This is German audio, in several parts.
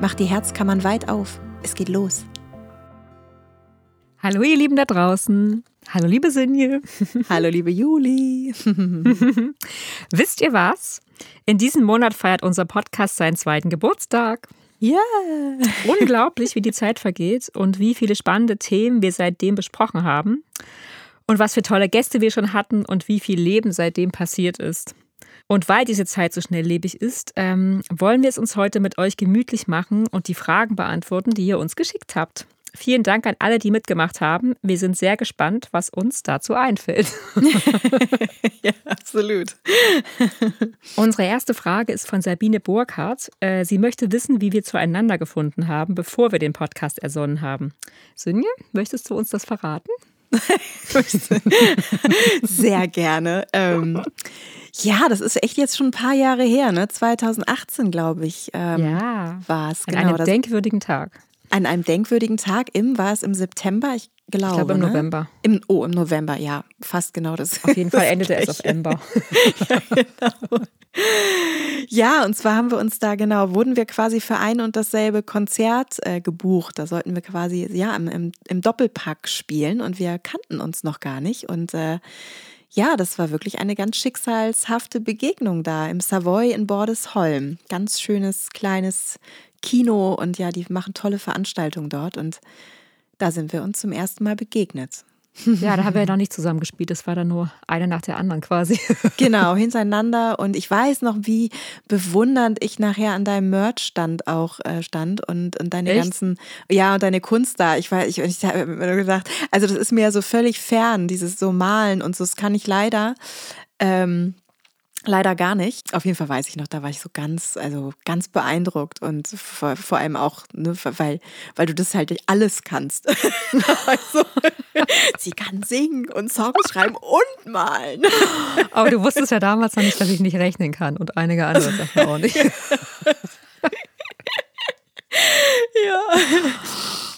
macht die Herzkammern weit auf. Es geht los. Hallo ihr Lieben da draußen. Hallo liebe Sinje. Hallo liebe Juli. Wisst ihr was? In diesem Monat feiert unser Podcast seinen zweiten Geburtstag. Ja. Unglaublich, wie die Zeit vergeht und wie viele spannende Themen wir seitdem besprochen haben. Und was für tolle Gäste wir schon hatten und wie viel Leben seitdem passiert ist. Und weil diese Zeit so schnelllebig ist, ähm, wollen wir es uns heute mit euch gemütlich machen und die Fragen beantworten, die ihr uns geschickt habt. Vielen Dank an alle, die mitgemacht haben. Wir sind sehr gespannt, was uns dazu einfällt. ja, absolut. Unsere erste Frage ist von Sabine Burkhardt. Äh, sie möchte wissen, wie wir zueinander gefunden haben, bevor wir den Podcast ersonnen haben. Sünje, möchtest du uns das verraten? Sehr gerne. Ähm, ja, das ist echt jetzt schon ein paar Jahre her, ne? 2018, glaube ich, ähm, ja, war es. Genau, an einem denkwürdigen Tag. An einem denkwürdigen Tag im, war es im September? Ich glaube. Ich glaube im ne? November. Im, oh, im November, ja. Fast genau das. Auf jeden Fall endete es auf Ember. ja, genau. Ja, und zwar haben wir uns da genau, wurden wir quasi für ein und dasselbe Konzert äh, gebucht. Da sollten wir quasi ja im, im, im, Doppelpack spielen und wir kannten uns noch gar nicht. Und äh, ja, das war wirklich eine ganz schicksalshafte Begegnung da im Savoy in Bordesholm. Ganz schönes kleines Kino und ja, die machen tolle Veranstaltungen dort und da sind wir uns zum ersten Mal begegnet. Ja, da haben wir ja noch nicht zusammen gespielt. Das war dann nur eine nach der anderen quasi. Genau, hintereinander. Und ich weiß noch, wie bewundernd ich nachher an deinem Merch-Stand auch äh, stand und, und deine Echt? ganzen, ja, und deine Kunst da. Ich weiß, ich, ich habe mir gedacht, also das ist mir so völlig fern, dieses so Malen und so, das kann ich leider. Ähm, Leider gar nicht. Auf jeden Fall weiß ich noch, da war ich so ganz, also ganz beeindruckt und vor, vor allem auch, ne, weil, weil du das halt alles kannst. also, sie kann singen und Songs schreiben und malen. Aber du wusstest ja damals noch nicht, dass ich nicht rechnen kann und einige andere Sachen auch nicht. ja.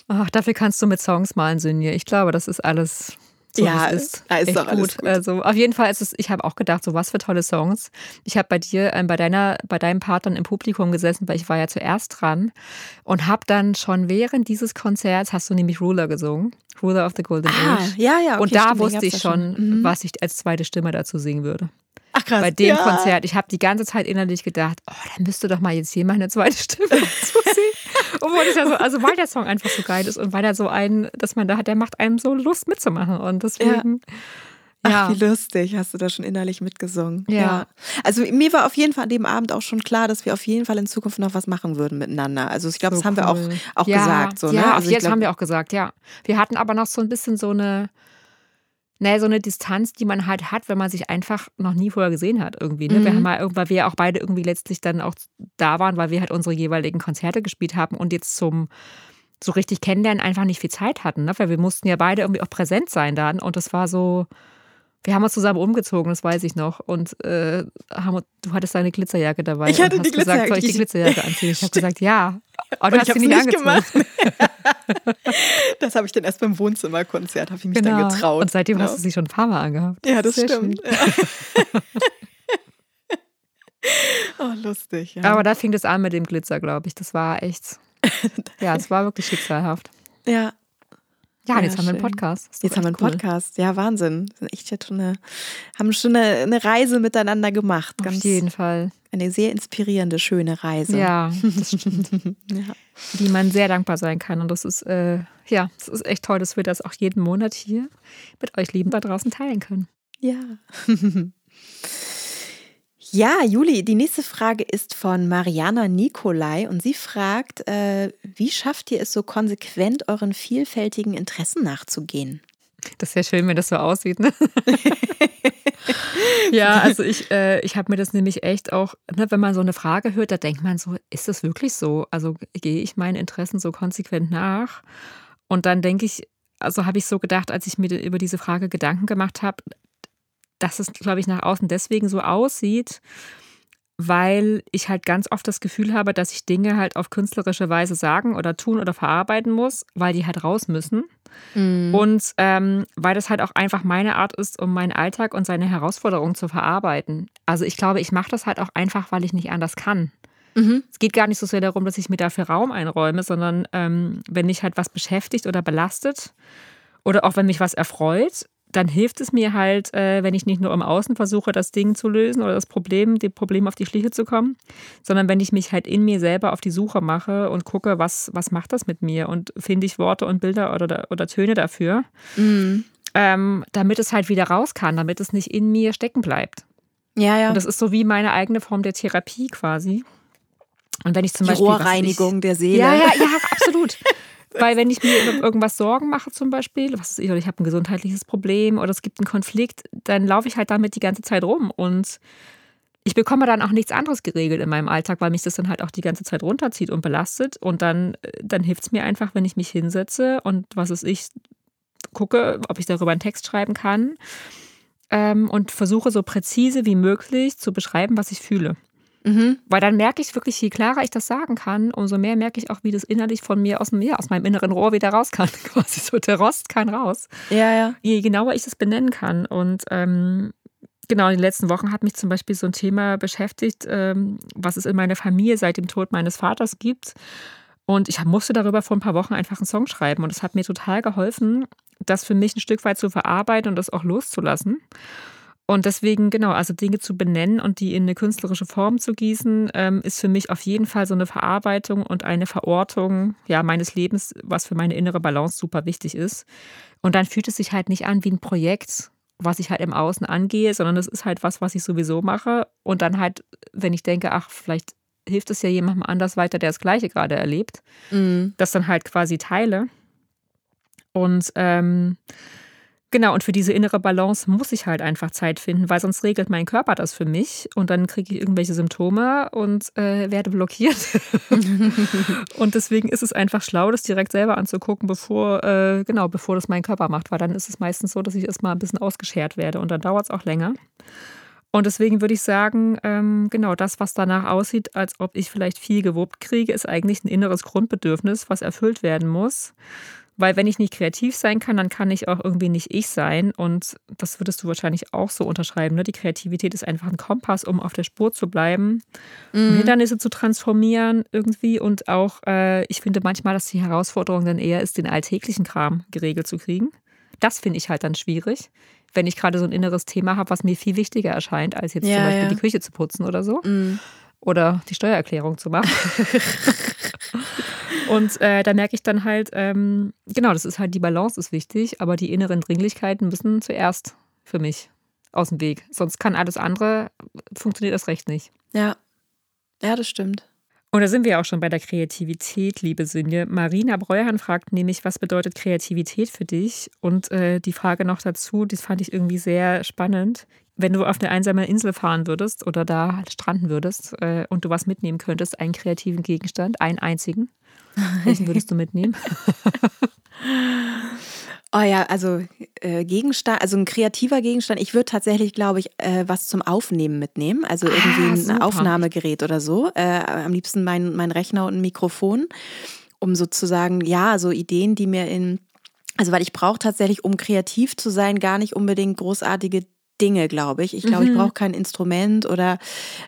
Ach, dafür kannst du mit Songs malen, Sünje. Ich glaube, das ist alles so, ja, ist, ist doch gut. gut. Also auf jeden Fall ist es, ich habe auch gedacht, so was für tolle Songs. Ich habe bei dir, äh, bei deiner, bei deinem Partner im Publikum gesessen, weil ich war ja zuerst dran und habe dann schon während dieses Konzerts hast du nämlich Ruler gesungen, Ruler of the Golden ah, Age. Ja, ja. Okay, und da stimmt, wusste ich schon, Mhm. was ich als zweite Stimme dazu singen würde. Ach krass. Bei dem ja. Konzert, ich habe die ganze Zeit innerlich gedacht, oh, da müsste doch mal jetzt hier meine zweite Stimme dazu singen. Obwohl das ja so, also weil der Song einfach so geil ist und weil er so einen, dass man da hat, der macht einem so Lust mitzumachen. Und deswegen. Ach, Ja. wie lustig, hast du da schon innerlich mitgesungen. Ja. Also mir war auf jeden Fall an dem Abend auch schon klar, dass wir auf jeden Fall in Zukunft noch was machen würden miteinander. Also ich glaube, So das haben wir auch, cool. auch ja, gesagt. So, ne? ja, also ich jetzt glaub, haben wir auch gesagt, ja. Wir hatten aber noch so ein bisschen so eine, naja, so eine Distanz, die man halt hat, wenn man sich einfach noch nie vorher gesehen hat irgendwie. Ne? Wir Mhm. haben mal, weil wir auch beide irgendwie letztlich dann auch da waren, weil wir halt unsere jeweiligen Konzerte gespielt haben und jetzt zum so richtig kennenlernen einfach nicht viel Zeit hatten, ne? weil wir mussten ja beide irgendwie auch präsent sein dann und das war so, wir haben uns zusammen umgezogen, das weiß ich noch und äh, haben, du hattest deine Glitzerjacke dabei Ich hatte und hast die gesagt, Glitzerjacke, soll ich die Glitzerjacke anziehen? Ich habe gesagt, ja. Und du ich hast sie nicht nicht angezogen. gemacht. das habe ich dann erst beim Wohnzimmerkonzert, habe ich mich dann getraut. Genau. Und seitdem Genau. hast du sie schon ein paar Mal angehabt. Ja, das stimmt. oh, lustig. Ja. Aber da fing das an mit dem Glitzer, glaube ich. Das war echt. Ja, es war wirklich schicksalhaft. ja, Ja, Ja, jetzt haben wir einen schön. Podcast. Jetzt haben wir einen cool. Podcast. Ja, Wahnsinn. Wir sind echt jetzt schon eine, haben schon eine, eine Reise miteinander gemacht. Auf Ganz, jeden Fall. Eine sehr inspirierende, schöne Reise. Ja, das stimmt. Ja. Die man sehr dankbar sein kann. Und das ist, äh, ja, es ist echt toll, dass wir das auch jeden Monat hier mit euch Lieben da draußen teilen können. Ja. Ja, Juli, die nächste Frage ist von Mariana Nikolai und sie fragt, äh, wie schafft ihr es so konsequent, euren vielfältigen Interessen nachzugehen? Das ist ja schön, wenn das so aussieht. Ne? ja, also ich, äh, ich habe mir das nämlich echt auch, ne, wenn man so eine Frage hört, da denkt man so, ist das wirklich so? Also gehe ich meinen Interessen so konsequent nach? Und dann denke ich, also habe ich so gedacht, als ich mir über diese Frage Gedanken gemacht habe, dass es, glaube ich, nach außen deswegen so aussieht, weil ich halt ganz oft das Gefühl habe, dass ich Dinge halt auf künstlerische Weise sagen oder tun oder verarbeiten muss, weil die halt raus müssen. Mhm. Und ähm, weil das halt auch einfach meine Art ist, um meinen Alltag und seine Herausforderungen zu verarbeiten. Also ich glaube, ich mache das halt auch einfach, weil ich nicht anders kann. Mhm. Es geht gar nicht so sehr darum, dass ich mir dafür Raum einräume, sondern ähm, wenn mich halt was beschäftigt oder belastet oder auch wenn mich was erfreut, dann hilft es mir halt, äh, wenn ich nicht nur im Außen versuche, das Ding zu lösen oder das Problem, dem Problem auf die Schliche zu kommen, sondern wenn ich mich halt in mir selber auf die Suche mache und gucke, was, was macht das mit mir und finde ich Worte und Bilder oder, oder Töne dafür, mhm. ähm, damit es halt wieder raus kann, damit es nicht in mir stecken bleibt. Ja, ja. Und das ist so wie meine eigene Form der Therapie quasi. Und wenn ich zum die Beispiel. Rohrreinigung ich, der Seele. Ja, ja, ja, absolut. Weil wenn ich mir irgendwas Sorgen mache zum Beispiel, was ist ich, oder ich habe ein gesundheitliches Problem oder es gibt einen Konflikt, dann laufe ich halt damit die ganze Zeit rum und ich bekomme dann auch nichts anderes geregelt in meinem Alltag, weil mich das dann halt auch die ganze Zeit runterzieht und belastet. Und dann, dann hilft es mir einfach, wenn ich mich hinsetze und was ist ich, gucke, ob ich darüber einen Text schreiben kann ähm, und versuche so präzise wie möglich zu beschreiben, was ich fühle. Mhm. Weil dann merke ich wirklich, je klarer ich das sagen kann, umso mehr merke ich auch, wie das innerlich von mir aus, ja, aus meinem inneren Rohr wieder raus kann. Quasi so, der Rost kann raus. Ja, ja. Je genauer ich das benennen kann. Und ähm, genau, in den letzten Wochen hat mich zum Beispiel so ein Thema beschäftigt, ähm, was es in meiner Familie seit dem Tod meines Vaters gibt. Und ich musste darüber vor ein paar Wochen einfach einen Song schreiben. Und es hat mir total geholfen, das für mich ein Stück weit zu verarbeiten und das auch loszulassen. Und deswegen, genau, also Dinge zu benennen und die in eine künstlerische Form zu gießen, ähm, ist für mich auf jeden Fall so eine Verarbeitung und eine Verortung ja, meines Lebens, was für meine innere Balance super wichtig ist. Und dann fühlt es sich halt nicht an wie ein Projekt, was ich halt im Außen angehe, sondern es ist halt was, was ich sowieso mache. Und dann halt, wenn ich denke, ach, vielleicht hilft es ja jemandem anders weiter, der das Gleiche gerade erlebt, mhm. das dann halt quasi teile. Und ähm, Genau, und für diese innere Balance muss ich halt einfach Zeit finden, weil sonst regelt mein Körper das für mich und dann kriege ich irgendwelche Symptome und äh, werde blockiert. und deswegen ist es einfach schlau, das direkt selber anzugucken, bevor, äh, genau, bevor das mein Körper macht, weil dann ist es meistens so, dass ich erstmal ein bisschen ausgeschert werde und dann dauert es auch länger. Und deswegen würde ich sagen, ähm, genau das, was danach aussieht, als ob ich vielleicht viel gewuppt kriege, ist eigentlich ein inneres Grundbedürfnis, was erfüllt werden muss. Weil wenn ich nicht kreativ sein kann, dann kann ich auch irgendwie nicht ich sein. Und das würdest du wahrscheinlich auch so unterschreiben. Ne? Die Kreativität ist einfach ein Kompass, um auf der Spur zu bleiben, mhm. um Hindernisse zu transformieren irgendwie. Und auch, äh, ich finde manchmal, dass die Herausforderung dann eher ist, den alltäglichen Kram geregelt zu kriegen. Das finde ich halt dann schwierig, wenn ich gerade so ein inneres Thema habe, was mir viel wichtiger erscheint, als jetzt ja, zum Beispiel ja. die Küche zu putzen oder so. Mhm. Oder die Steuererklärung zu machen. Und äh, da merke ich dann halt, ähm, genau, das ist halt die Balance ist wichtig, aber die inneren Dringlichkeiten müssen zuerst für mich aus dem Weg. Sonst kann alles andere, funktioniert das recht nicht. Ja, ja, das stimmt. Und da sind wir auch schon bei der Kreativität, liebe Sünje. Marina Breuhan fragt nämlich, was bedeutet Kreativität für dich? Und äh, die Frage noch dazu, das fand ich irgendwie sehr spannend. Wenn du auf eine einsame Insel fahren würdest oder da stranden würdest äh, und du was mitnehmen könntest, einen kreativen Gegenstand, einen einzigen, welchen würdest du mitnehmen? Oh ja, also äh, Gegenstand, also ein kreativer Gegenstand. Ich würde tatsächlich, glaube ich, äh, was zum Aufnehmen mitnehmen. Also ah, irgendwie ah, ein Aufnahmegerät oder so. Äh, am liebsten mein, mein Rechner und ein Mikrofon, um sozusagen, ja, so Ideen, die mir in, also weil ich brauche tatsächlich, um kreativ zu sein, gar nicht unbedingt großartige Dinge, glaube ich. Ich glaube, mhm. ich brauche kein Instrument oder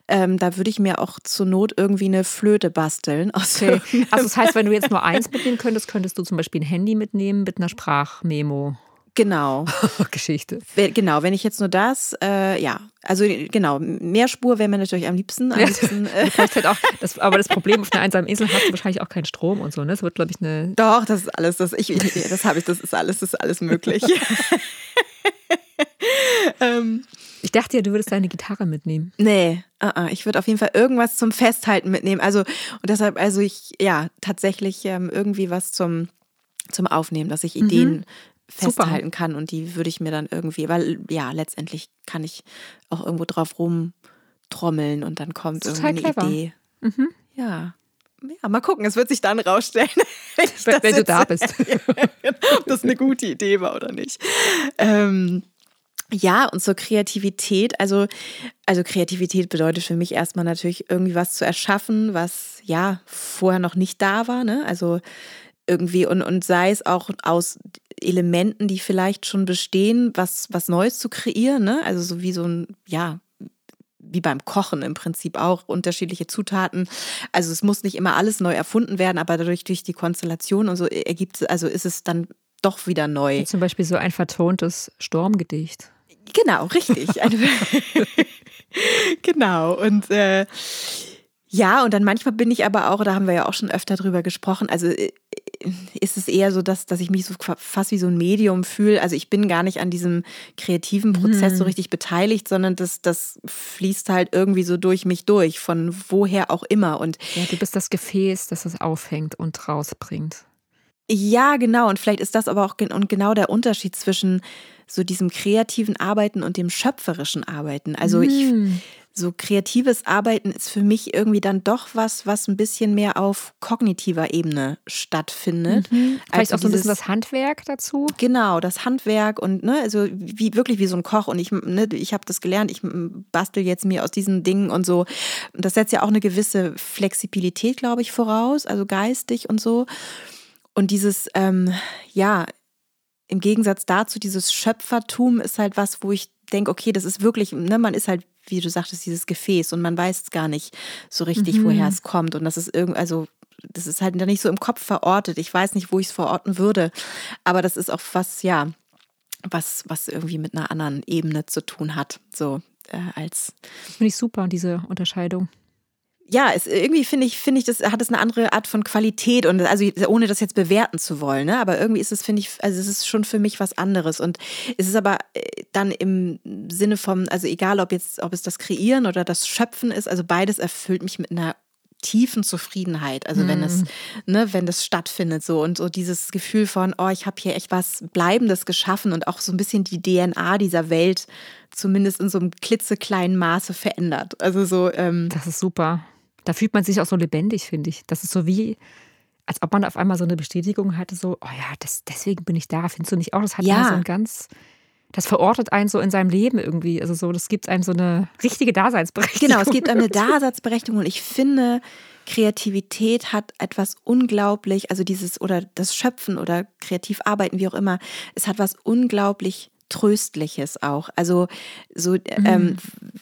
ähm, da würde ich mir auch zur Not irgendwie eine Flöte basteln. Okay. Also das heißt, wenn du jetzt nur eins mitnehmen könntest, könntest du zum Beispiel ein Handy mitnehmen mit einer Sprachmemo. Genau. Geschichte. Genau, wenn ich jetzt nur das, äh, ja, also genau, mehr Spur wäre mir natürlich am liebsten. Am liebsten äh. halt auch, das, aber das Problem auf einer einsamen Insel hast du wahrscheinlich auch keinen Strom und so, ne? Das wird, glaube ich, eine. Doch, das ist alles, das, ich, das habe ich, das ist alles, das ist alles möglich. Ähm, ich dachte ja, du würdest deine Gitarre mitnehmen. Nee, uh -uh. ich würde auf jeden Fall irgendwas zum Festhalten mitnehmen. Also, und deshalb, also ich, ja, tatsächlich ähm, irgendwie was zum, zum Aufnehmen, dass ich Ideen mhm. festhalten Super. kann und die würde ich mir dann irgendwie, weil ja, letztendlich kann ich auch irgendwo drauf rumtrommeln und dann kommt irgendwie eine clever. Idee. Mhm. Ja. Ja, mal gucken, es wird sich dann rausstellen, wenn, wenn du da bist. ob das eine gute Idee war oder nicht. Ähm, ja, und zur Kreativität, also, also Kreativität bedeutet für mich erstmal natürlich irgendwie was zu erschaffen, was ja vorher noch nicht da war, ne? Also irgendwie und, und sei es auch aus Elementen, die vielleicht schon bestehen, was, was Neues zu kreieren, ne? Also so wie so ein, ja, wie beim Kochen im Prinzip auch unterschiedliche Zutaten. Also es muss nicht immer alles neu erfunden werden, aber dadurch durch die Konstellation und so ergibt also ist es dann doch wieder neu. Zum Beispiel so ein vertontes Stormgedicht. Genau, richtig. genau. Und äh, ja, und dann manchmal bin ich aber auch, da haben wir ja auch schon öfter drüber gesprochen, also äh, ist es eher so, dass, dass ich mich so fast wie so ein Medium fühle. Also ich bin gar nicht an diesem kreativen Prozess mhm. so richtig beteiligt, sondern das, das fließt halt irgendwie so durch mich durch, von woher auch immer. Und ja, du bist das Gefäß, das es aufhängt und rausbringt. Ja, genau. Und vielleicht ist das aber auch und genau der Unterschied zwischen so diesem kreativen Arbeiten und dem schöpferischen Arbeiten. Also ich so kreatives Arbeiten ist für mich irgendwie dann doch was, was ein bisschen mehr auf kognitiver Ebene stattfindet. Mhm. Vielleicht also auch so ein bisschen das Handwerk dazu. Genau, das Handwerk und ne, also wie wirklich wie so ein Koch und ich ne, ich habe das gelernt, ich bastel jetzt mir aus diesen Dingen und so. Das setzt ja auch eine gewisse Flexibilität, glaube ich, voraus, also geistig und so. Und dieses, ähm, ja, im Gegensatz dazu, dieses Schöpfertum ist halt was, wo ich denke, okay, das ist wirklich, ne, man ist halt, wie du sagtest, dieses Gefäß und man weiß gar nicht so richtig, mhm. woher es kommt. Und das ist irgendwie, also das ist halt nicht so im Kopf verortet. Ich weiß nicht, wo ich es verorten würde. Aber das ist auch was, ja, was, was irgendwie mit einer anderen Ebene zu tun hat. So äh, als. Finde ich super, diese Unterscheidung ja, es, irgendwie finde ich, finde ich, das hat es eine andere Art von Qualität und also ohne das jetzt bewerten zu wollen, ne? Aber irgendwie ist es, finde ich, also es ist schon für mich was anderes und es ist aber äh, dann im Sinne von, also egal ob jetzt, ob es das Kreieren oder das Schöpfen ist, also beides erfüllt mich mit einer tiefen Zufriedenheit, also wenn es, mhm. ne, wenn das stattfindet so und so dieses Gefühl von, oh, ich habe hier echt was Bleibendes geschaffen und auch so ein bisschen die DNA dieser Welt zumindest in so einem klitzekleinen Maße verändert. Also so. Ähm, das ist super. Da fühlt man sich auch so lebendig, finde ich. Das ist so wie, als ob man auf einmal so eine Bestätigung hatte, so, oh ja, das, deswegen bin ich da. Findest du nicht auch? Das hat ja so ein ganz, das verortet einen so in seinem Leben irgendwie. Also so, das gibt einem so eine richtige Daseinsberechtigung. Genau, es gibt eine Daseinsberechtigung und ich finde, Kreativität hat etwas unglaublich, also dieses oder das Schöpfen oder kreativ arbeiten, wie auch immer, es hat was unglaublich Tröstliches auch. Also so, mhm. ähm,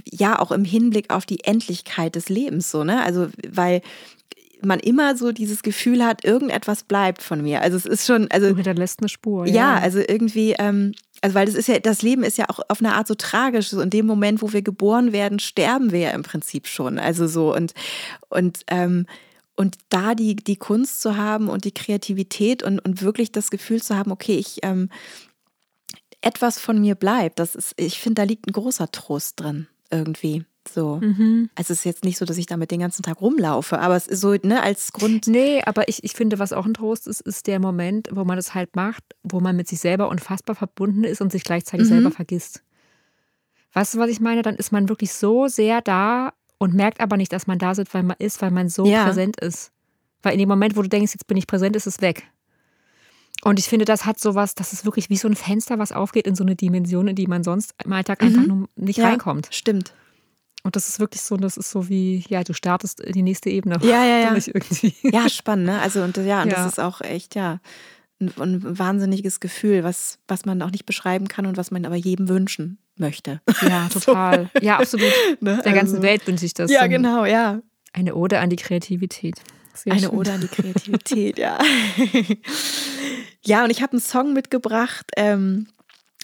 ja, auch im Hinblick auf die Endlichkeit des Lebens, so, ne? Also, weil man immer so dieses Gefühl hat, irgendetwas bleibt von mir. Also es ist schon, also. Du hinterlässt eine Spur. Ja, ja also irgendwie, ähm, also weil das ist ja, das Leben ist ja auch auf eine Art so tragisch. So in dem Moment, wo wir geboren werden, sterben wir ja im Prinzip schon. Also so und, und, ähm, und da die, die Kunst zu haben und die Kreativität und, und wirklich das Gefühl zu haben, okay, ich, ähm, etwas von mir bleibt. Das ist, ich finde, da liegt ein großer Trost drin, irgendwie. So. Mhm. Also es ist jetzt nicht so, dass ich damit den ganzen Tag rumlaufe, aber es ist so, ne, als Grund. Nee, aber ich, ich finde, was auch ein Trost ist, ist der Moment, wo man das halt macht, wo man mit sich selber unfassbar verbunden ist und sich gleichzeitig mhm. selber vergisst. Weißt du, was ich meine? Dann ist man wirklich so sehr da und merkt aber nicht, dass man da ist, weil man ist, weil man so ja. präsent ist. Weil in dem Moment, wo du denkst, jetzt bin ich präsent, ist es weg. Und ich finde, das hat sowas, das ist wirklich wie so ein Fenster, was aufgeht in so eine Dimension, in die man sonst im Alltag mhm. einfach nur nicht ja, reinkommt. Stimmt. Und das ist wirklich so, das ist so wie, ja, du startest in die nächste Ebene. Ja, ja, ja. Ja, spannend, ne? Also, und ja, und ja. das ist auch echt, ja, ein, ein, wahnsinniges Gefühl, was, was man auch nicht beschreiben kann und was man aber jedem wünschen möchte. Ja, total. so. Ja, absolut. Ne? Der ganzen also, Welt wünsche ich das. Ja, genau, ja. Eine Ode an die Kreativität. Sehr Eine schön. Ode an die Kreativität, ja. Ja, und ich habe einen Song mitgebracht, ähm,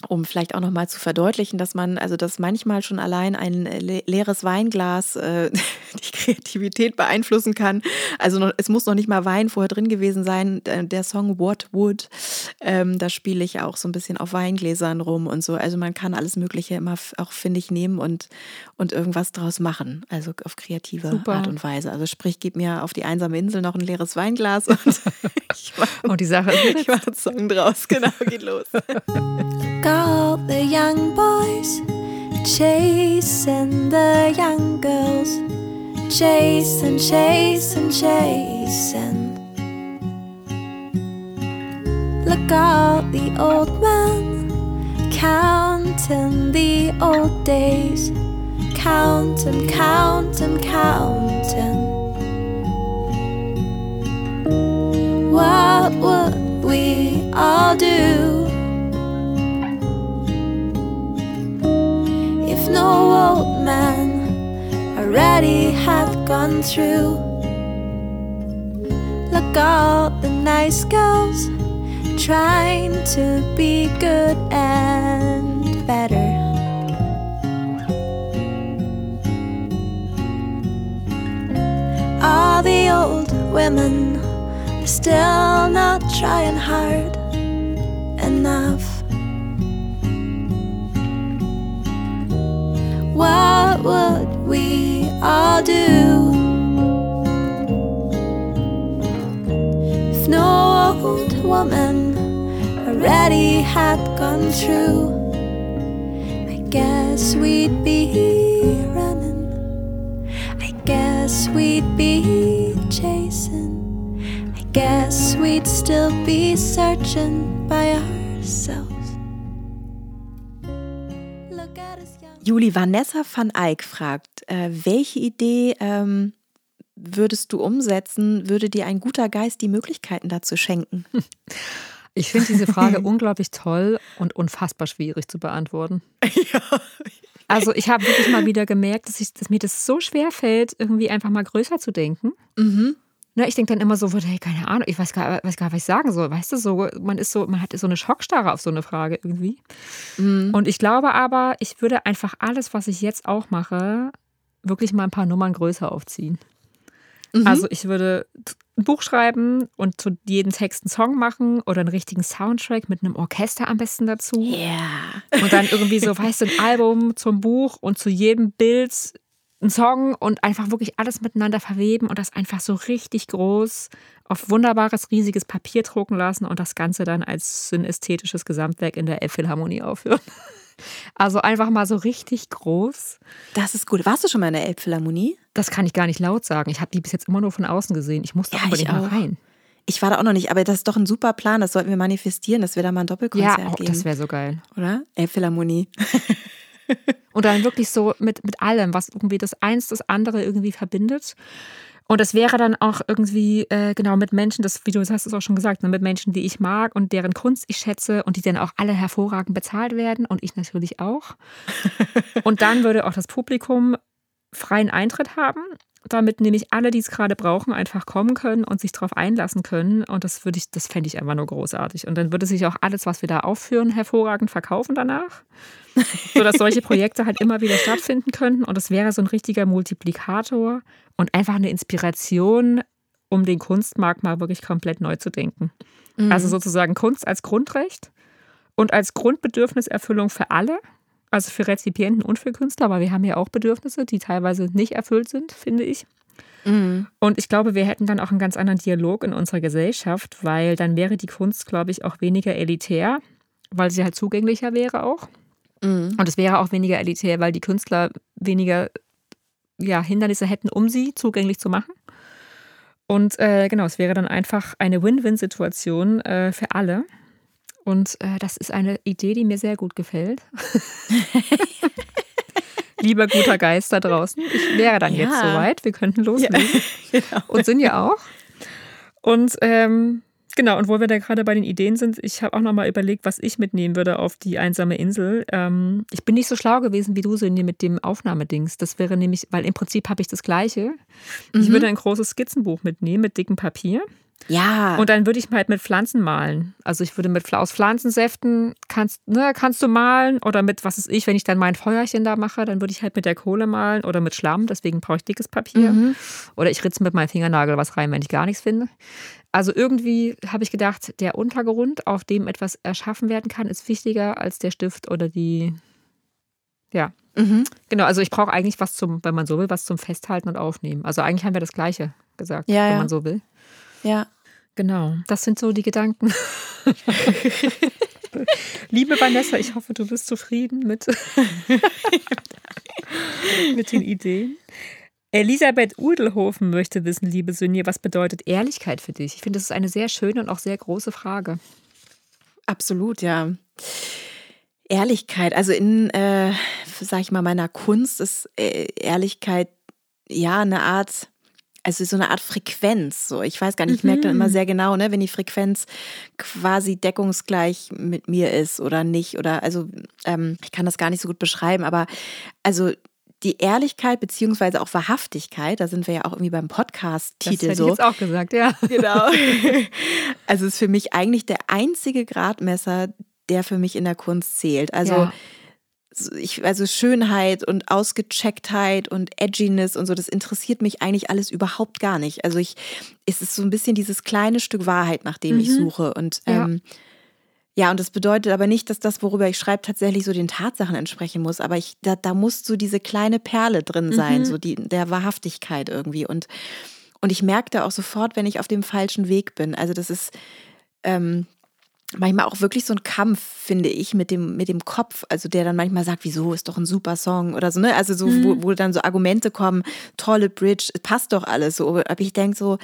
um vielleicht auch nochmal zu verdeutlichen, dass man, also dass manchmal schon allein ein le leeres Weinglas äh, die Kreativität beeinflussen kann. Also noch, es muss noch nicht mal Wein vorher drin gewesen sein. Der Song What Would, ähm, da spiele ich auch so ein bisschen auf Weingläsern rum und so. Also man kann alles Mögliche immer auch, finde ich, nehmen und, und irgendwas draus machen. Also auf kreative Super. Art und Weise. Also sprich, gib mir auf die einsame Insel noch ein leeres Weinglas und ich mache und die Sache ich mache einen Song draus. Genau, geht los. all the young boys chasing the young girls, chasing, chasing, chasing. Look all the old men counting the old days, counting, counting, counting. What would we all do? Already had gone through. Look, all the nice girls trying to be good and better. All the old women are still not trying hard enough. what would all do if no old woman already had gone through? I guess we'd be running, I guess we'd be chasing, I guess we'd still be searching by ourselves. Juli, Vanessa van Eyck fragt, äh, welche Idee ähm, würdest du umsetzen, würde dir ein guter Geist die Möglichkeiten dazu schenken? Ich finde diese Frage unglaublich toll und unfassbar schwierig zu beantworten. Ja. Also ich habe wirklich mal wieder gemerkt, dass, ich, dass mir das so schwer fällt, irgendwie einfach mal größer zu denken. Mhm. Ne, ich denke dann immer so, hey, keine Ahnung, ich weiß gar, weiß gar nicht, was ich sagen soll. Weißt du, so, man ist so, man hat so eine Schockstarre auf so eine Frage irgendwie. Mhm. Und ich glaube aber, ich würde einfach alles, was ich jetzt auch mache, wirklich mal ein paar Nummern größer aufziehen. Mhm. Also ich würde ein Buch schreiben und zu jedem Text einen Song machen oder einen richtigen Soundtrack mit einem Orchester am besten dazu. Ja. Yeah. Und dann irgendwie so, weißt du, ein Album zum Buch und zu jedem Bild einen Song und einfach wirklich alles miteinander verweben und das einfach so richtig groß auf wunderbares, riesiges Papier drucken lassen und das Ganze dann als synästhetisches Gesamtwerk in der Elbphilharmonie aufführen. Also einfach mal so richtig groß. Das ist gut. Warst du schon mal in der Elbphilharmonie? Das kann ich gar nicht laut sagen. Ich habe die bis jetzt immer nur von außen gesehen. Ich musste ja, unbedingt mal rein. Ich war da auch noch nicht, aber das ist doch ein super Plan. Das sollten wir manifestieren, dass wir da mal ein Doppelkonzert ja, oh, geben. das wäre so geil. Oder? Elbphilharmonie. Und dann wirklich so mit, mit allem, was irgendwie das eins das andere irgendwie verbindet. Und das wäre dann auch irgendwie, äh, genau, mit Menschen, das, wie du hast es auch schon gesagt, ne, mit Menschen, die ich mag und deren Kunst ich schätze und die dann auch alle hervorragend bezahlt werden und ich natürlich auch. und dann würde auch das Publikum freien Eintritt haben damit nämlich alle, die es gerade brauchen, einfach kommen können und sich darauf einlassen können. Und das würde ich, das fände ich einfach nur großartig. Und dann würde sich auch alles, was wir da aufführen, hervorragend verkaufen danach. sodass solche Projekte halt immer wieder stattfinden könnten. Und es wäre so ein richtiger Multiplikator und einfach eine Inspiration, um den Kunstmarkt mal wirklich komplett neu zu denken. Mhm. Also sozusagen Kunst als Grundrecht und als Grundbedürfniserfüllung für alle also für Rezipienten und für Künstler, aber wir haben ja auch Bedürfnisse, die teilweise nicht erfüllt sind, finde ich. Mhm. Und ich glaube, wir hätten dann auch einen ganz anderen Dialog in unserer Gesellschaft, weil dann wäre die Kunst, glaube ich, auch weniger elitär, weil sie halt zugänglicher wäre auch. Mhm. Und es wäre auch weniger elitär, weil die Künstler weniger ja, Hindernisse hätten, um sie zugänglich zu machen. Und äh, genau, es wäre dann einfach eine Win-Win-Situation äh, für alle. Und äh, das ist eine Idee, die mir sehr gut gefällt. Lieber guter Geist da draußen, ich wäre dann ja. jetzt soweit. Wir könnten loslegen. Ja, genau. Und sind ja auch. Und ähm, genau, und wo wir da gerade bei den Ideen sind, ich habe auch nochmal überlegt, was ich mitnehmen würde auf die einsame Insel. Ähm, ich bin nicht so schlau gewesen wie du, Cindy, mit dem Aufnahmedings. Das wäre nämlich, weil im Prinzip habe ich das Gleiche. Mhm. Ich würde ein großes Skizzenbuch mitnehmen mit dickem Papier Ja. Und dann würde ich halt mit Pflanzen malen. Also ich würde mit aus Pflanzensäften kannst, ne, kannst du malen oder mit, was ist ich, wenn ich dann mein Feuerchen da mache, dann würde ich halt mit der Kohle malen oder mit Schlamm, deswegen brauche ich dickes Papier. Mhm. Oder ich ritze mit meinem Fingernagel was rein, wenn ich gar nichts finde. Also irgendwie habe ich gedacht, der Untergrund, auf dem etwas erschaffen werden kann, ist wichtiger als der Stift oder die, ja. Mhm. Genau, also ich brauche eigentlich was zum, wenn man so will, was zum Festhalten und Aufnehmen. Also eigentlich haben wir das Gleiche gesagt, ja, wenn ja. man so will. Ja. Genau, das sind so die Gedanken. Liebe Vanessa, ich hoffe, du bist zufrieden mit, mit den Ideen. Elisabeth Udelhofen möchte wissen, liebe Sünje, was bedeutet Ehrlichkeit für dich? Ich finde, das ist eine sehr schöne und auch sehr große Frage. Absolut, ja. Ehrlichkeit, also in, äh, sag ich mal, meiner Kunst ist äh, Ehrlichkeit ja eine Art also so eine Art Frequenz. So, ich weiß gar nicht, ich merke dann immer mhm. sehr genau, ne, wenn die Frequenz quasi deckungsgleich mit mir ist oder nicht. Oder also ähm, ich kann das gar nicht so gut beschreiben, aber also die Ehrlichkeit beziehungsweise auch Wahrhaftigkeit, da sind wir ja auch irgendwie beim Podcast-Titel das so. Das jetzt auch gesagt, ja. Genau. Also ist für mich eigentlich der einzige Gradmesser, der für mich in der Kunst zählt. Also ja ich, also Schönheit und Ausgechecktheit und Edginess und so, das interessiert mich eigentlich alles überhaupt gar nicht. Also ich, es ist so ein bisschen dieses kleine Stück Wahrheit, nach dem mhm. ich suche. Und ähm, ja. ja. und das bedeutet aber nicht, dass das, worüber ich schreibe, tatsächlich so den Tatsachen entsprechen muss. Aber ich, da, da muss so diese kleine Perle drin sein, mhm. so die, der Wahrhaftigkeit irgendwie. Und, und ich merke auch sofort, wenn ich auf dem falschen Weg bin. Also das ist, ähm, manchmal auch wirklich so ein Kampf, finde ich, mit dem, mit dem Kopf. Also der dann manchmal sagt, wieso ist doch ein super Song oder so, ne? Also so, mhm. wo, wo dann so Argumente kommen, tolle Bridge, passt doch alles so. Aber ich denke so,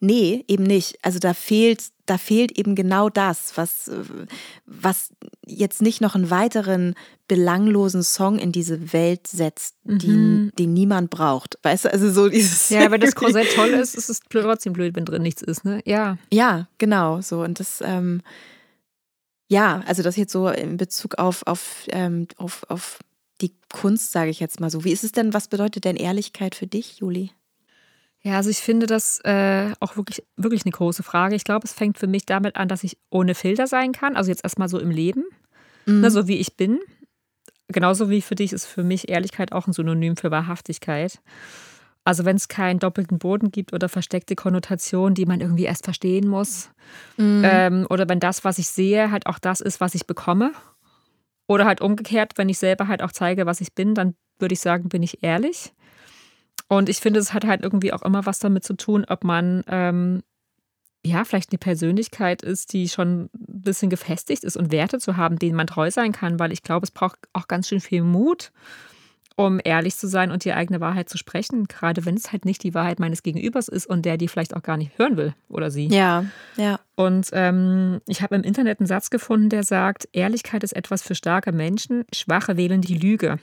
nee, eben nicht. Also da fehlt, da fehlt eben genau das, was, was jetzt nicht noch einen weiteren belanglosen Song in diese Welt setzt, mhm. den, den niemand braucht. Weißt du, also so dieses. Ja, wenn das Korsett toll ist, ist es trotzdem blöd, wenn drin nichts ist, ne? Ja. Ja, genau, so. Und das, ähm, ja, also das jetzt so in Bezug auf, auf, ähm, auf, auf die Kunst, sage ich jetzt mal so. Wie ist es denn, was bedeutet denn Ehrlichkeit für dich, Juli? Ja, also ich finde das äh, auch wirklich, wirklich eine große Frage. Ich glaube, es fängt für mich damit an, dass ich ohne Filter sein kann. Also jetzt erstmal so im Leben, mhm. ne, so wie ich bin. Genauso wie für dich ist für mich Ehrlichkeit auch ein Synonym für Wahrhaftigkeit. Also wenn es keinen doppelten Boden gibt oder versteckte Konnotationen, die man irgendwie erst verstehen muss. Mhm. Ähm, oder wenn das, was ich sehe, halt auch das ist, was ich bekomme. Oder halt umgekehrt, wenn ich selber halt auch zeige, was ich bin, dann würde ich sagen, bin ich ehrlich. Und ich finde, es hat halt irgendwie auch immer was damit zu tun, ob man ähm, ja vielleicht eine Persönlichkeit ist, die schon ein bisschen gefestigt ist und Werte zu haben, denen man treu sein kann, weil ich glaube, es braucht auch ganz schön viel Mut, um ehrlich zu sein und die eigene Wahrheit zu sprechen, gerade wenn es halt nicht die Wahrheit meines Gegenübers ist und der die vielleicht auch gar nicht hören will oder sie. Ja, ja. Und ähm, ich habe im Internet einen Satz gefunden, der sagt, Ehrlichkeit ist etwas für starke Menschen, Schwache wählen die Lüge.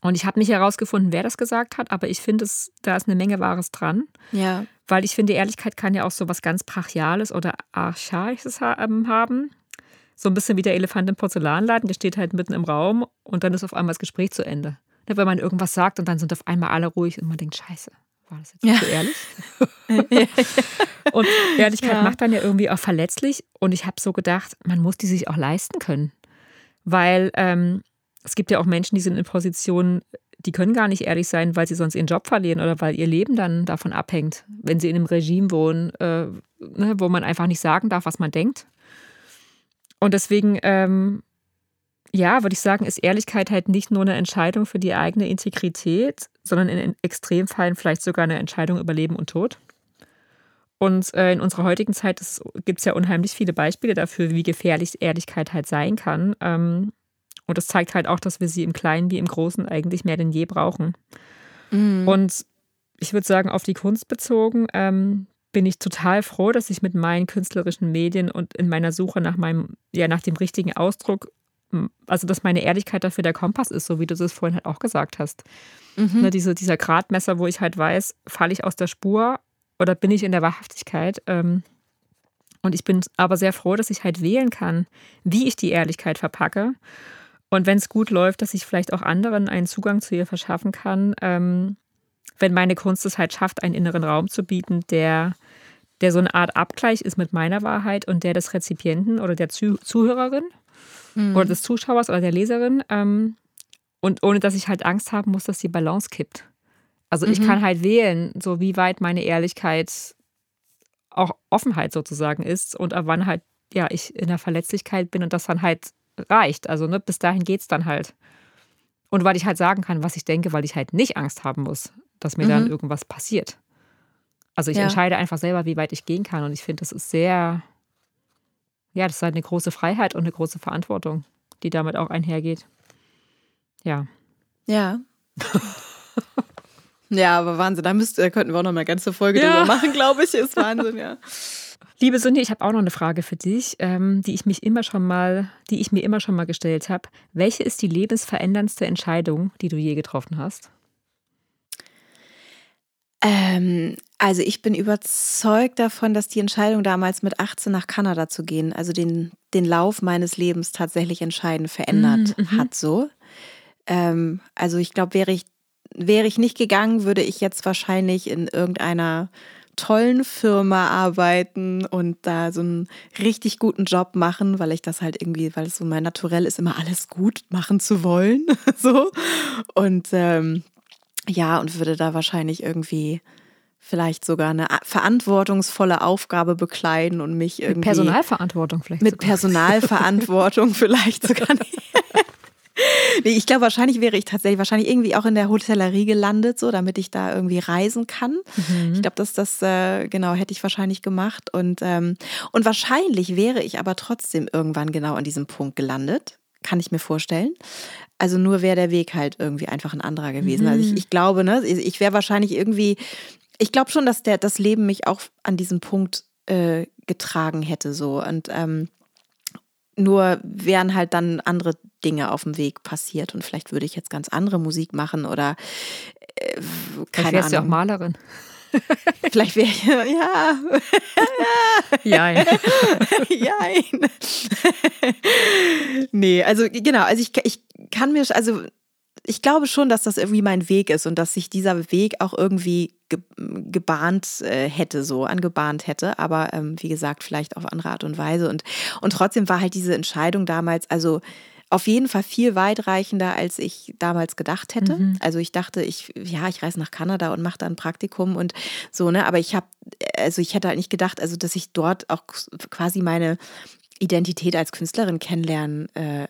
Und ich habe nicht herausgefunden, wer das gesagt hat, aber ich finde, da ist eine Menge Wahres dran. Ja. Weil ich finde, Ehrlichkeit kann ja auch so was ganz Brachiales oder Archaisches ähm, haben so ein bisschen wie der Elefant im Porzellanladen, der steht halt mitten im Raum und dann ist auf einmal das Gespräch zu Ende. Wenn man irgendwas sagt und dann sind auf einmal alle ruhig und man denkt, scheiße, war das jetzt ja. so ehrlich? und Ehrlichkeit ja. macht dann ja irgendwie auch verletzlich und ich habe so gedacht, man muss die sich auch leisten können. Weil ähm, es gibt ja auch Menschen, die sind in Positionen, die können gar nicht ehrlich sein, weil sie sonst ihren Job verlieren oder weil ihr Leben dann davon abhängt, wenn sie in einem Regime wohnen, äh, ne, wo man einfach nicht sagen darf, was man denkt. Und deswegen, ähm, ja, würde ich sagen, ist Ehrlichkeit halt nicht nur eine Entscheidung für die eigene Integrität, sondern in Extremfällen vielleicht sogar eine Entscheidung über Leben und Tod. Und äh, in unserer heutigen Zeit gibt es ja unheimlich viele Beispiele dafür, wie gefährlich Ehrlichkeit halt sein kann. Ähm, und das zeigt halt auch, dass wir sie im Kleinen wie im Großen eigentlich mehr denn je brauchen. Mhm. Und ich würde sagen, auf die Kunst bezogen, ähm, bin ich total froh, dass ich mit meinen künstlerischen Medien und in meiner Suche nach meinem, ja, nach dem richtigen Ausdruck, also dass meine Ehrlichkeit dafür der Kompass ist, so wie du es vorhin halt auch gesagt hast. Mhm. Ne, diese, dieser Gradmesser, wo ich halt weiß, falle ich aus der Spur oder bin ich in der Wahrhaftigkeit. Ähm, und ich bin aber sehr froh, dass ich halt wählen kann, wie ich die Ehrlichkeit verpacke. Und wenn es gut läuft, dass ich vielleicht auch anderen einen Zugang zu ihr verschaffen kann, ähm, wenn meine Kunst es halt schafft, einen inneren Raum zu bieten, der der so eine Art Abgleich ist mit meiner Wahrheit und der des Rezipienten oder der Zuhörerin mhm. oder des Zuschauers oder der Leserin. Ähm, und ohne dass ich halt Angst haben muss, dass die Balance kippt. Also mhm. ich kann halt wählen, so wie weit meine Ehrlichkeit auch Offenheit sozusagen ist und ab wann halt, ja, ich in der Verletzlichkeit bin und das dann halt reicht. Also ne, bis dahin geht es dann halt. Und weil ich halt sagen kann, was ich denke, weil ich halt nicht Angst haben muss, dass mir mhm. dann irgendwas passiert. Also ich ja. entscheide einfach selber, wie weit ich gehen kann. Und ich finde, das ist sehr, ja, das ist halt eine große Freiheit und eine große Verantwortung, die damit auch einhergeht. Ja. Ja. ja, aber Wahnsinn. Da, müsst, da könnten wir auch noch eine ganze Folge ja. drüber machen, glaube ich. Ist Wahnsinn, ja. Liebe Sonja, ich habe auch noch eine Frage für dich, ähm, die ich mich immer schon mal, die ich mir immer schon mal gestellt habe. Welche ist die lebensveränderndste Entscheidung, die du je getroffen hast? Ähm, also ich bin überzeugt davon, dass die Entscheidung damals mit 18 nach Kanada zu gehen, also den, den Lauf meines Lebens tatsächlich entscheidend verändert mhm. hat. So. Ähm, also ich glaube, wäre ich, wäre ich nicht gegangen, würde ich jetzt wahrscheinlich in irgendeiner tollen Firma arbeiten und da so einen richtig guten Job machen, weil ich das halt irgendwie, weil es so mein Naturell ist, immer alles gut machen zu wollen. so. Und ähm, ja, und würde da wahrscheinlich irgendwie vielleicht sogar eine verantwortungsvolle Aufgabe bekleiden und mich irgendwie. Mit Personalverantwortung vielleicht. Mit sogar. Personalverantwortung vielleicht sogar. nee, ich glaube, wahrscheinlich wäre ich tatsächlich wahrscheinlich irgendwie auch in der Hotellerie gelandet, so damit ich da irgendwie reisen kann. Mhm. Ich glaube, dass das äh, genau hätte ich wahrscheinlich gemacht und ähm, und wahrscheinlich wäre ich aber trotzdem irgendwann genau an diesem Punkt gelandet, kann ich mir vorstellen. Also nur wäre der Weg halt irgendwie einfach ein anderer gewesen. Mhm. Also ich, mhm. ich glaube, ne, ich wäre wahrscheinlich irgendwie, ich glaube schon, dass der das Leben mich auch an diesen Punkt äh, getragen hätte so und ähm, nur wären halt dann andere Dinge auf dem Weg passiert und vielleicht würde ich jetzt ganz andere Musik machen oder äh, keine Ahnung. ja auch Malerin. Vielleicht wäre ich, ja. Jein. Jein. nee, also genau, also ich, ich kann mir, also ich glaube schon, dass das irgendwie mein Weg ist und dass sich dieser Weg auch irgendwie ge gebahnt äh, hätte, so angebahnt hätte. Aber ähm, wie gesagt, vielleicht auf andere Art und Weise. Und, und trotzdem war halt diese Entscheidung damals, also auf jeden Fall viel weitreichender, als ich damals gedacht hätte. Mhm. Also ich dachte, ich, ja, ich reise nach Kanada und mache da ein Praktikum und so, ne? Aber ich habe, also ich hätte halt nicht gedacht, also dass ich dort auch quasi meine Identität als Künstlerin kennenlernen äh,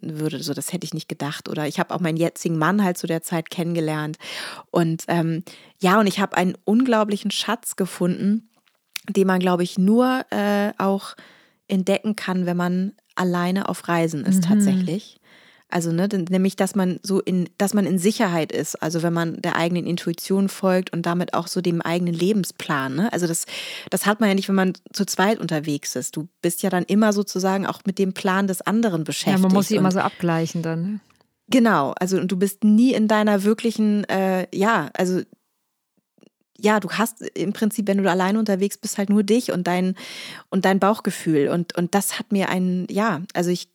würde. So, das hätte ich nicht gedacht. Oder ich habe auch meinen jetzigen Mann halt zu der Zeit kennengelernt. Und ähm, ja, und ich habe einen unglaublichen Schatz gefunden, den man, glaube ich, nur äh, auch entdecken kann, wenn man alleine auf Reisen ist mhm. tatsächlich. Also, ne, nämlich, dass man so in, dass man in Sicherheit ist, also wenn man der eigenen Intuition folgt und damit auch so dem eigenen Lebensplan. Ne? Also das, das hat man ja nicht, wenn man zu zweit unterwegs ist. Du bist ja dann immer sozusagen auch mit dem Plan des anderen beschäftigt. Ja, man muss sich immer so abgleichen dann. Ne? Genau, also und du bist nie in deiner wirklichen, äh, ja, also ja, du hast im Prinzip, wenn du alleine unterwegs bist, halt nur dich und dein und dein Bauchgefühl. Und, und das hat mir ein, ja, also ich,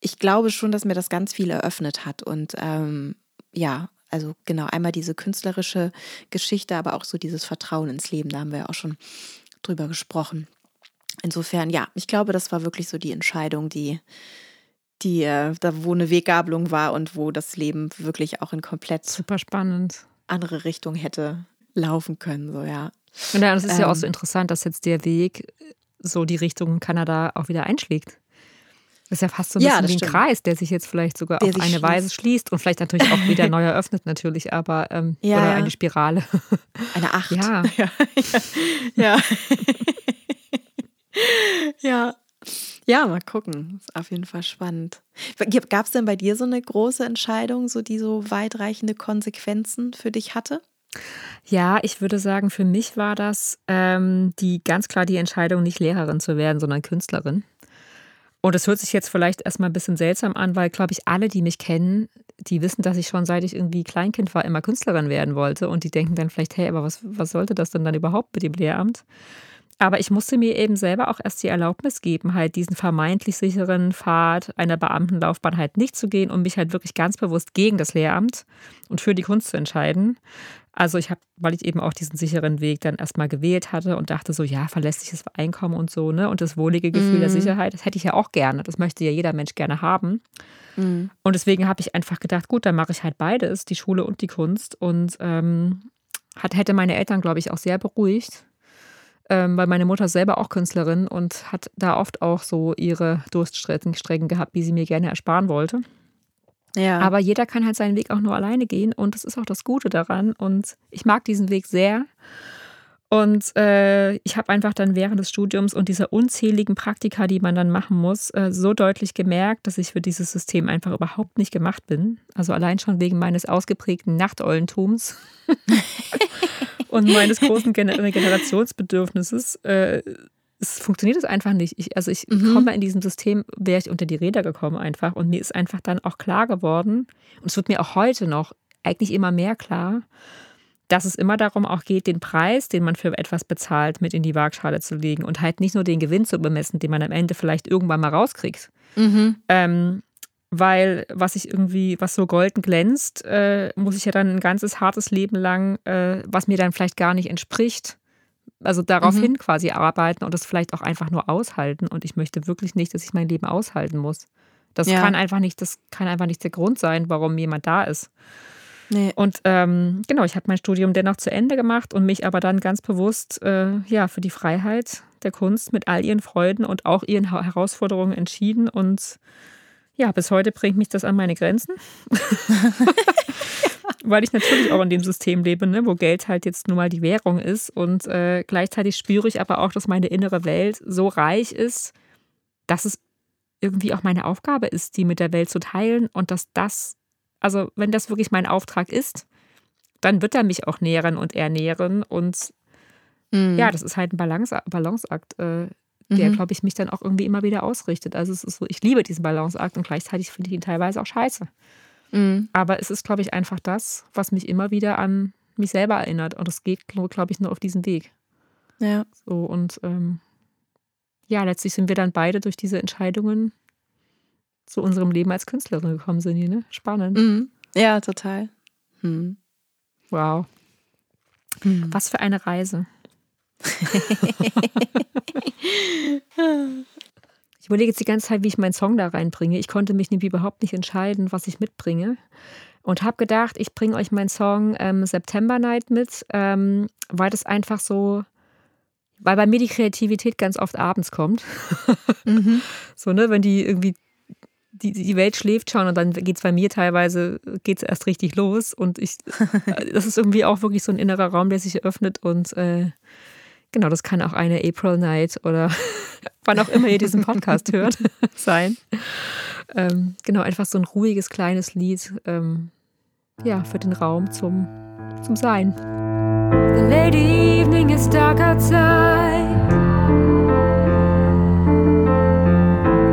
ich glaube schon, dass mir das ganz viel eröffnet hat. Und ähm, ja, also genau, einmal diese künstlerische Geschichte, aber auch so dieses Vertrauen ins Leben, da haben wir ja auch schon drüber gesprochen. Insofern, ja, ich glaube, das war wirklich so die Entscheidung, die, die, äh, da wo eine Weggabelung war und wo das Leben wirklich auch in komplett super spannend andere Richtung hätte laufen können, so ja. Und ja, das ist ähm, ja auch so ähm. interessant, dass jetzt der Weg so die Richtung Kanada auch wieder einschlägt. Das ist ja fast so ein ja, bisschen wie ein Kreis, der sich jetzt vielleicht sogar der auf eine schließt. Weise schließt und vielleicht natürlich auch wieder neu eröffnet, natürlich, aber ähm, ja, oder eine Spirale. Eine Acht. Ja. Ja. Ja. ja. ja. mal gucken. Ist auf jeden Fall spannend. Gab es denn bei dir so eine große Entscheidung, so die so weitreichende Konsequenzen für dich hatte? Ja, ich würde sagen, für mich war das ähm, die ganz klar die Entscheidung, nicht Lehrerin zu werden, sondern Künstlerin. Und es hört sich jetzt vielleicht erstmal ein bisschen seltsam an, weil, glaube ich, alle, die mich kennen, die wissen, dass ich schon seit ich irgendwie Kleinkind war, immer Künstlerin werden wollte. Und die denken dann vielleicht, hey, aber was, was sollte das denn dann überhaupt mit dem Lehramt? Aber ich musste mir eben selber auch erst die Erlaubnis geben, halt diesen vermeintlich sicheren Pfad einer Beamtenlaufbahn halt nicht zu gehen und mich halt wirklich ganz bewusst gegen das Lehramt und für die Kunst zu entscheiden. Also ich habe, weil ich eben auch diesen sicheren Weg dann erstmal gewählt hatte und dachte so, ja, verlässliches Einkommen und so, ne? Und das wohlige Gefühl mm. der mhm. Sicherheit, das hätte ich ja auch gerne. Das möchte ja jeder Mensch gerne haben. Mm. Und deswegen habe ich einfach gedacht, gut, dann mache ich halt beides, die Schule und die Kunst. Und ähm, hat, hätte meine Eltern, glaube ich, auch sehr beruhigt. Ähm, weil meine Mutter selber auch Künstlerin und hat da oft auch so ihre Durststrecken gehabt, die sie mir gerne ersparen wollte. Ja. Aber jeder kann halt seinen Weg auch nur alleine gehen und das ist auch das Gute daran. Und ich mag diesen Weg sehr. Und äh, ich habe einfach dann während des Studiums und dieser unzähligen Praktika, die man dann machen muss, äh, so deutlich gemerkt, dass ich für dieses System einfach überhaupt nicht gemacht bin. Also allein schon wegen meines ausgeprägten Nachtollentums und meines großen Gener Generationsbedürfnisses. Äh, es funktioniert es einfach nicht. Ich, also ich mhm. komme in diesem System, wäre ich unter die Räder gekommen einfach. Und mir ist einfach dann auch klar geworden, und es wird mir auch heute noch eigentlich immer mehr klar, dass es immer darum auch geht, den Preis, den man für etwas bezahlt, mit in die Waagschale zu legen und halt nicht nur den Gewinn zu bemessen, den man am Ende vielleicht irgendwann mal rauskriegt. Mhm. Ähm, weil was ich irgendwie, was so golden glänzt, äh, muss ich ja dann ein ganzes hartes Leben lang, äh, was mir dann vielleicht gar nicht entspricht, also daraufhin mhm. quasi arbeiten und das vielleicht auch einfach nur aushalten. Und ich möchte wirklich nicht, dass ich mein Leben aushalten muss. Das ja. kann einfach nicht, das kann einfach nicht der Grund sein, warum jemand da ist. Nee. Und ähm, genau, ich habe mein Studium dennoch zu Ende gemacht und mich aber dann ganz bewusst äh, ja, für die Freiheit der Kunst mit all ihren Freuden und auch ihren Herausforderungen entschieden. Und ja, bis heute bringt mich das an meine Grenzen. weil ich natürlich auch in dem System lebe, ne, wo Geld halt jetzt nun mal die Währung ist. Und äh, gleichzeitig spüre ich aber auch, dass meine innere Welt so reich ist, dass es irgendwie auch meine Aufgabe ist, die mit der Welt zu teilen und dass das, also wenn das wirklich mein Auftrag ist, dann wird er mich auch nähren und ernähren. Und mhm. ja, das ist halt ein Balance, Balanceakt, äh, der, mhm. glaube ich, mich dann auch irgendwie immer wieder ausrichtet. Also es ist so, ich liebe diesen Balanceakt und gleichzeitig finde ich ihn teilweise auch scheiße. Mhm. Aber es ist, glaube ich, einfach das, was mich immer wieder an mich selber erinnert. Und es geht, glaube ich, nur auf diesen Weg. Ja. So, und ähm, ja, letztlich sind wir dann beide durch diese Entscheidungen zu unserem Leben als Künstlerin gekommen, sind ne? Spannend. Mhm. Ja, total. Hm. Wow. Hm. Was für eine Reise. Ich überlege jetzt die ganze Zeit, wie ich meinen Song da reinbringe. Ich konnte mich nämlich überhaupt nicht entscheiden, was ich mitbringe. Und habe gedacht, ich bringe euch meinen Song ähm, September Night mit, ähm, weil das einfach so, weil bei mir die Kreativität ganz oft abends kommt. mhm. So, ne, wenn die irgendwie die, die Welt schläft schon und dann geht es bei mir teilweise, geht es erst richtig los. Und ich, das ist irgendwie auch wirklich so ein innerer Raum, der sich öffnet und äh, Genau, das kann auch eine April Night oder wann auch immer ihr diesen Podcast hört sein. Ähm, genau, einfach so ein ruhiges kleines Lied, ähm, ja, für den Raum zum, zum Sein. The late evening is dark outside.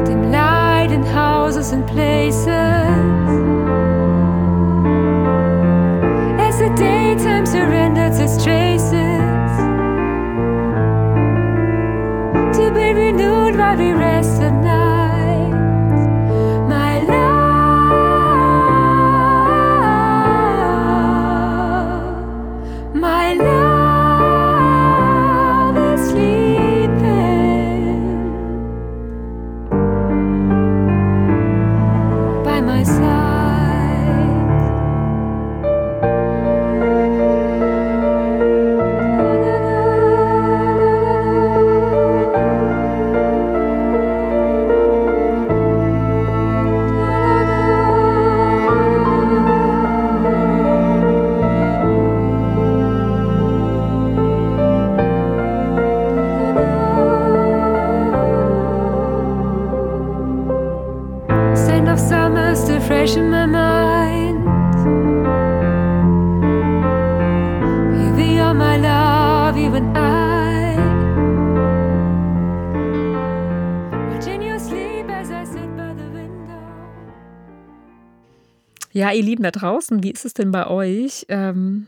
Dim light in houses and places. As the daytime surrenders its traces. Be renewed while we rest ihr Lieben da draußen, wie ist es denn bei euch? Ähm,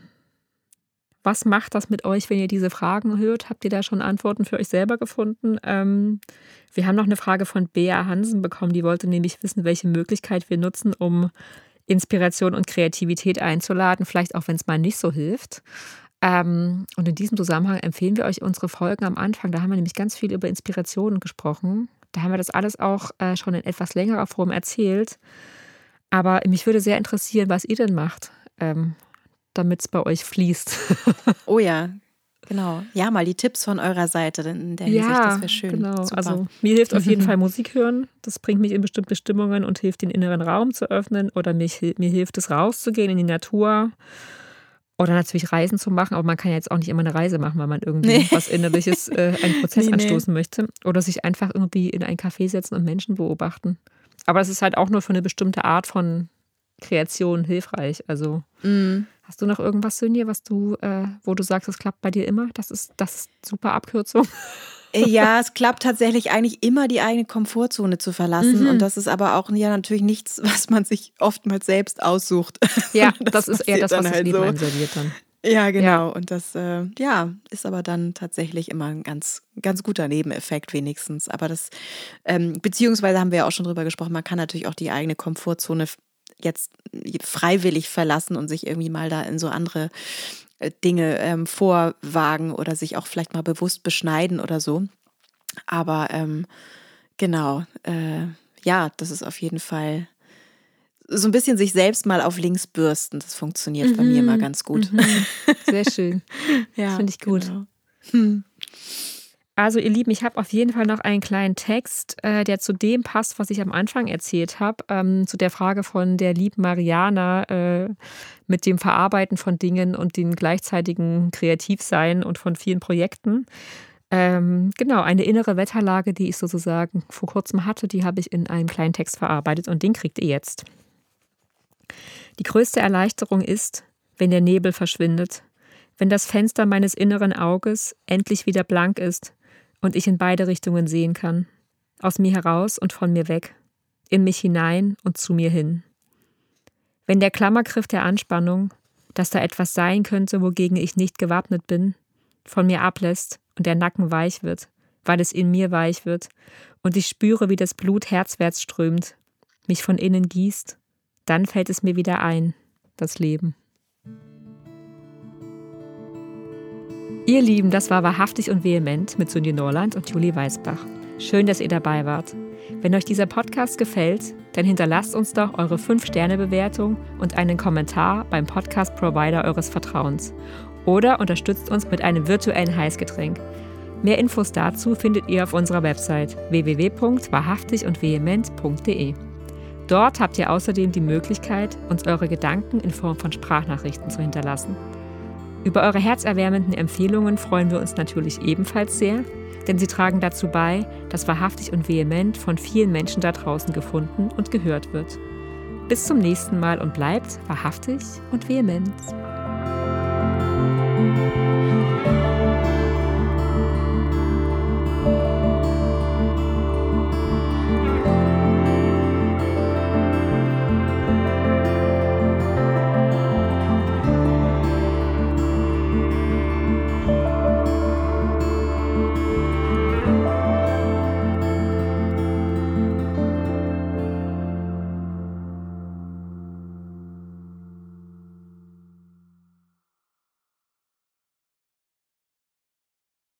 was macht das mit euch, wenn ihr diese Fragen hört? Habt ihr da schon Antworten für euch selber gefunden? Ähm, wir haben noch eine Frage von Bea Hansen bekommen, die wollte nämlich wissen, welche Möglichkeit wir nutzen, um Inspiration und Kreativität einzuladen, vielleicht auch wenn es mal nicht so hilft. Ähm, und in diesem Zusammenhang empfehlen wir euch unsere Folgen am Anfang. Da haben wir nämlich ganz viel über Inspirationen gesprochen. Da haben wir das alles auch äh, schon in etwas längerer Form erzählt. Aber mich würde sehr interessieren, was ihr denn macht, ähm, damit es bei euch fließt. oh ja, Genau. Ja, mal die Tipps von eurer Seite in der Hinsicht, ja, das wäre schön. Genau. Super. Also mir hilft auf jeden Fall Musik hören. Das bringt mich in bestimmte Stimmungen und hilft, den inneren Raum zu öffnen. Oder mich, mir hilft es, rauszugehen in die Natur. Oder natürlich Reisen zu machen, aber man kann ja jetzt auch nicht immer eine Reise machen, weil man irgendwie nee. was Innerliches, äh, einen Prozess nee, anstoßen nee. möchte. Oder sich einfach irgendwie in ein Café setzen und Menschen beobachten. Aber es ist halt auch nur für eine bestimmte Art von Kreation hilfreich. Also mm. Hast du noch irgendwas, Sönje, was du, äh, wo du sagst, es klappt bei dir immer? Das ist das ist super Abkürzung. Äh, ja, es klappt tatsächlich eigentlich immer, die eigene Komfortzone zu verlassen. Mhm. Und das ist aber auch ja natürlich nichts, was man sich oftmals selbst aussucht. Ja, das, das ist eher das, was halt das Leben so. dann. Ja, genau. Ja. Und das, äh, ja, ist aber dann tatsächlich immer ein ganz, ganz guter Nebeneffekt wenigstens. Aber das, ähm, beziehungsweise haben wir ja auch schon drüber gesprochen, man kann natürlich auch die eigene Komfortzone jetzt freiwillig verlassen und sich irgendwie mal da in so andere äh, Dinge ähm, vorwagen oder sich auch vielleicht mal bewusst beschneiden oder so. Aber ähm, genau, äh, ja, das ist auf jeden Fall so ein bisschen sich selbst mal auf links bürsten. Das funktioniert mhm. bei mir immer mhm. ganz gut. Mhm. Sehr schön. ja, finde ich gut. Genau. Hm. Also ihr Lieben, ich habe auf jeden Fall noch einen kleinen Text, äh, der zu dem passt, was ich am Anfang erzählt habe, ähm, zu der Frage von der lieben Mariana äh, mit dem Verarbeiten von Dingen und dem gleichzeitigen Kreativsein und von vielen Projekten. Ähm, genau, eine innere Wetterlage, die ich sozusagen vor kurzem hatte, die habe ich in einem kleinen Text verarbeitet und den kriegt ihr jetzt. Die größte Erleichterung ist, wenn der Nebel verschwindet, wenn das Fenster meines inneren Auges endlich wieder blank ist und ich in beide Richtungen sehen kann. Aus mir heraus und von mir weg. In mich hinein und zu mir hin. Wenn der Klammergriff der Anspannung, dass da etwas sein könnte, wogegen ich nicht gewappnet bin, von mir ablässt und der Nacken weich wird, weil es in mir weich wird, und ich spüre, wie das Blut herzwärts strömt, mich von innen gießt, dann fällt es mir wieder ein, das Leben. Ihr Lieben, das war wahrhaftig und vehement mit Sunje Norland und Julie Weißbach. Schön, dass ihr dabei wart. Wenn euch dieser Podcast gefällt, dann hinterlasst uns doch eure 5-Sterne-Bewertung und einen Kommentar beim Podcast-Provider eures Vertrauens. Oder unterstützt uns mit einem virtuellen Heißgetränk. Mehr Infos dazu findet ihr auf unserer Website www.wahrhaftigundvehement.de. Dort habt ihr außerdem die Möglichkeit, uns eure Gedanken in Form von Sprachnachrichten zu hinterlassen. Über eure herzerwärmenden Empfehlungen freuen wir uns natürlich ebenfalls sehr, denn sie tragen dazu bei, dass wahrhaftig und vehement von vielen Menschen da draußen gefunden und gehört wird. Bis zum nächsten Mal und bleibt wahrhaftig und vehement.